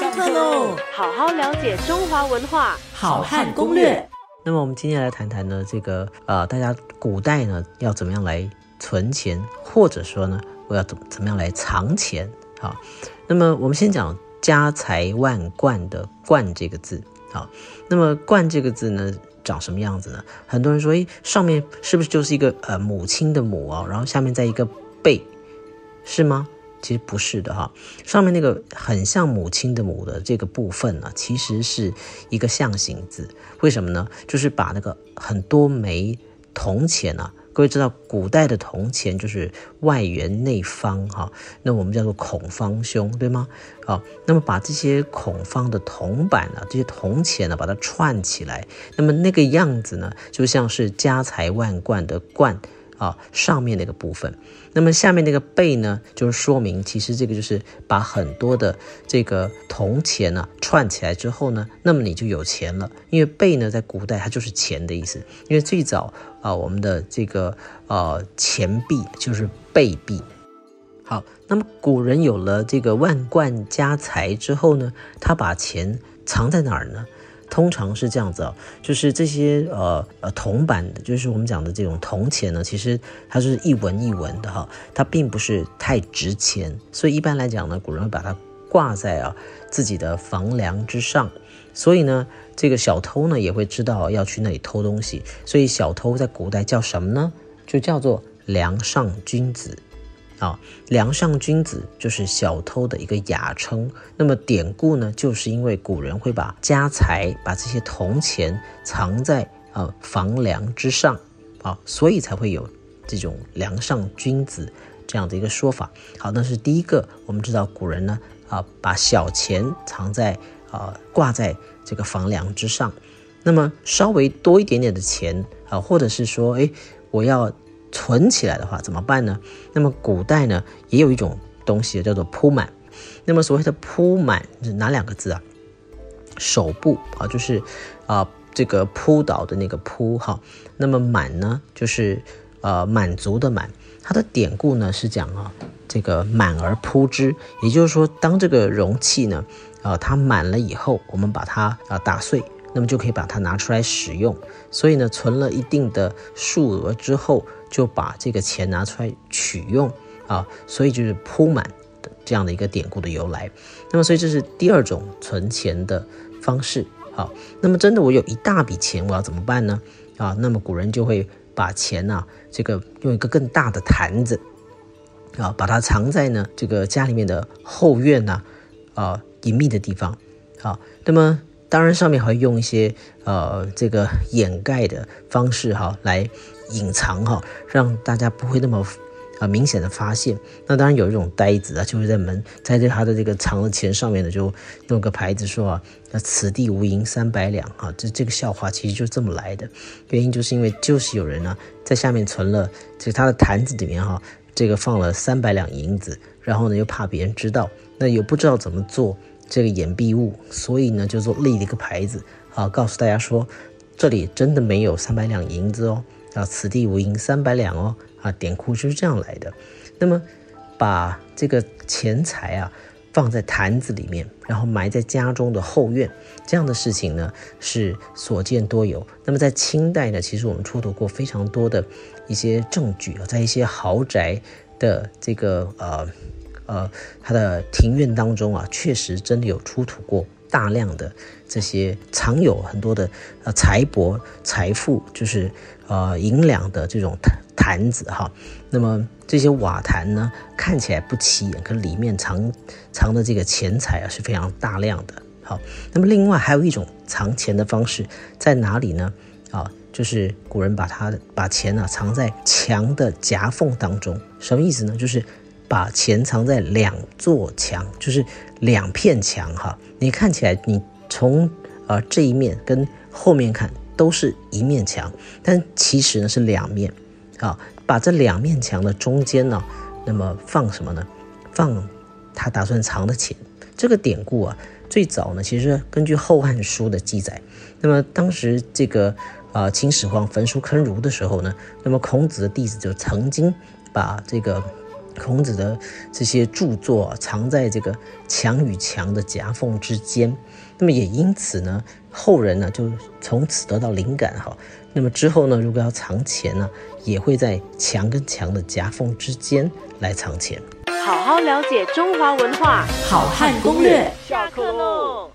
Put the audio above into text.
上课喽！好好了解中华文化，好汉攻略。那么我们今天来谈谈呢，这个呃，大家古代呢要怎么样来存钱，或者说呢，我要怎怎么样来藏钱？好，那么我们先讲家财万贯的“贯”这个字。好，那么“贯”这个字呢，长什么样子呢？很多人说，诶，上面是不是就是一个呃母亲的“母”啊？然后下面再一个“贝”，是吗？其实不是的哈，上面那个很像母亲的母的这个部分呢，其实是一个象形字。为什么呢？就是把那个很多枚铜钱啊，各位知道古代的铜钱就是外圆内方哈，那我们叫做孔方兄，对吗？好，那么把这些孔方的铜板啊，这些铜钱呢，把它串起来，那么那个样子呢，就像是家财万贯的贯。啊，上面那个部分，那么下面那个贝呢，就是说明其实这个就是把很多的这个铜钱呢串起来之后呢，那么你就有钱了。因为贝呢，在古代它就是钱的意思。因为最早啊，我们的这个呃钱币就是贝币。好，那么古人有了这个万贯家财之后呢，他把钱藏在哪儿呢？通常是这样子啊，就是这些呃呃铜板的，就是我们讲的这种铜钱呢，其实它是一文一文的哈，它并不是太值钱，所以一般来讲呢，古人会把它挂在啊自己的房梁之上，所以呢，这个小偷呢也会知道要去那里偷东西，所以小偷在古代叫什么呢？就叫做梁上君子。啊，梁上君子就是小偷的一个雅称。那么典故呢，就是因为古人会把家财、把这些铜钱藏在呃房梁之上，啊，所以才会有这种梁上君子这样的一个说法。好，那是第一个，我们知道古人呢啊把小钱藏在啊挂在这个房梁之上。那么稍微多一点点的钱啊，或者是说，哎，我要。存起来的话怎么办呢？那么古代呢也有一种东西叫做铺满。那么所谓的铺满是哪两个字啊？手部啊，就是啊这个扑倒的那个扑哈。那么满呢，就是呃满足的满。它的典故呢是讲啊这个满而铺之，也就是说当这个容器呢啊它满了以后，我们把它啊打碎。那么就可以把它拿出来使用，所以呢，存了一定的数额之后，就把这个钱拿出来取用啊，所以就是铺满的这样的一个典故的由来。那么，所以这是第二种存钱的方式。好，那么真的我有一大笔钱，我要怎么办呢？啊，那么古人就会把钱呢，这个用一个更大的坛子啊，把它藏在呢这个家里面的后院呐，啊，隐秘的地方。好，那么。当然，上面还会用一些呃这个掩盖的方式哈，来隐藏哈，让大家不会那么啊明显的发现。那当然有一种呆子啊，就是在门在这他的这个藏的钱上面呢，就弄个牌子说啊，那此地无银三百两啊。这这个笑话其实就这么来的，原因就是因为就是有人呢在下面存了，这他的坛子里面哈，这个放了三百两银子，然后呢又怕别人知道，那又不知道怎么做。这个掩蔽物，所以呢，就做立了一个牌子，啊，告诉大家说，这里真的没有三百两银子哦，啊，此地无银三百两哦，啊，典故就是这样来的。那么，把这个钱财啊放在坛子里面，然后埋在家中的后院，这样的事情呢是所见多有。那么在清代呢，其实我们出土过非常多的一些证据啊，在一些豪宅的这个呃。呃，它的庭院当中啊，确实真的有出土过大量的这些藏有很多的呃财帛、财富，就是呃银两的这种坛坛子哈。那么这些瓦坛呢，看起来不起眼，可里面藏藏的这个钱财啊是非常大量的。好，那么另外还有一种藏钱的方式在哪里呢？啊，就是古人把它把钱呢藏在墙的夹缝当中，什么意思呢？就是。把钱藏在两座墙，就是两片墙哈。你看起来，你从呃这一面跟后面看都是一面墙，但其实呢是两面啊。把这两面墙的中间呢，那么放什么呢？放他打算藏的钱。这个典故啊，最早呢其实根据《后汉书》的记载。那么当时这个啊秦始皇焚书坑儒的时候呢，那么孔子的弟子就曾经把这个。孔子的这些著作藏在这个墙与墙的夹缝之间，那么也因此呢，后人呢就从此得到灵感哈。那么之后呢，如果要藏钱呢，也会在墙跟墙的夹缝之间来藏钱。好好了解中华文化，好汉攻略。下课喽。